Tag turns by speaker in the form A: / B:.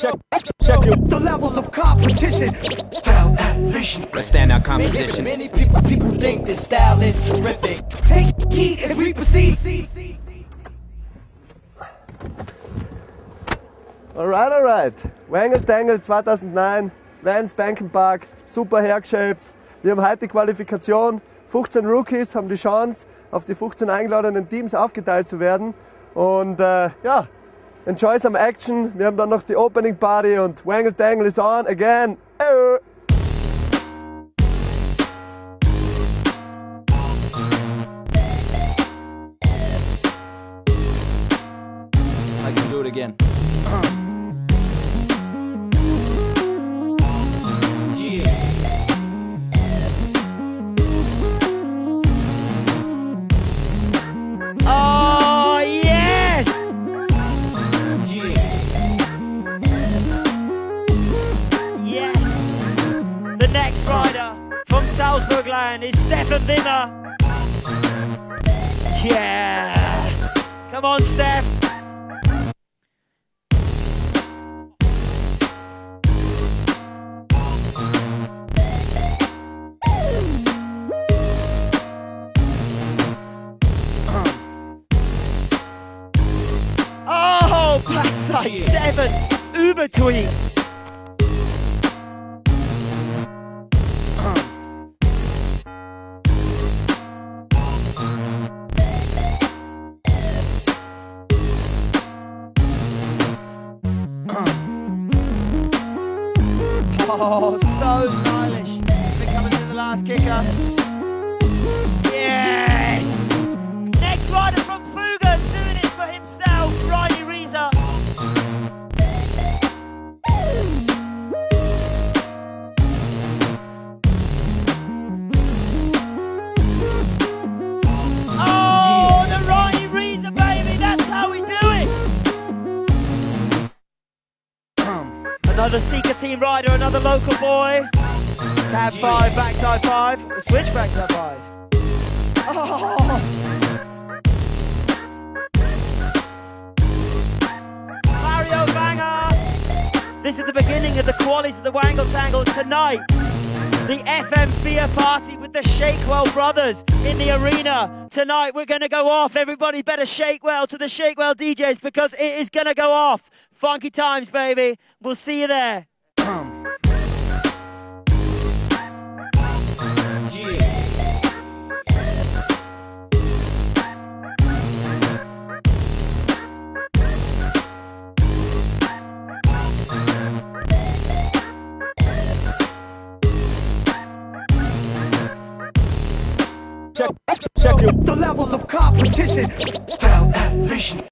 A: Check, check your
B: the levels of competition. Style and vision.
A: let's stand out
C: Many,
A: composition.
C: many people, people think this style is terrific.
B: Take heed as we proceed.
D: Alright, alright. Wangle Tangle 2009, Vans Banking Park, super hergeschäbt. Wir haben heute die Qualifikation. 15 Rookies haben die Chance, auf die 15 eingeladenen Teams aufgeteilt zu werden. Und äh, ja, enjoy some action. Wir haben dann noch die Opening Party und Wängl Tängl is on again.
A: I can do it again.
E: Next rider from Salzburg land is Stefan Wimmer. Yeah! Come on, Steph! Oh, backside seven, Ubertweet. Oh, so stylish. We're coming to the last kicker. Yes! Another Seeker team rider, another local boy. Cab five, backside five, switch backside five. Oh. Mario Banger! This is the beginning of the qualies of the Wängl Tängl tonight. The FM Fear Party with the Shakewell brothers in the arena. Tonight we're going to go off. Everybody better shake well to the Shakewell DJs because it is going to go off. Funky times, baby. We'll see you there.
A: Check, check your
B: The levels of competition. Vision.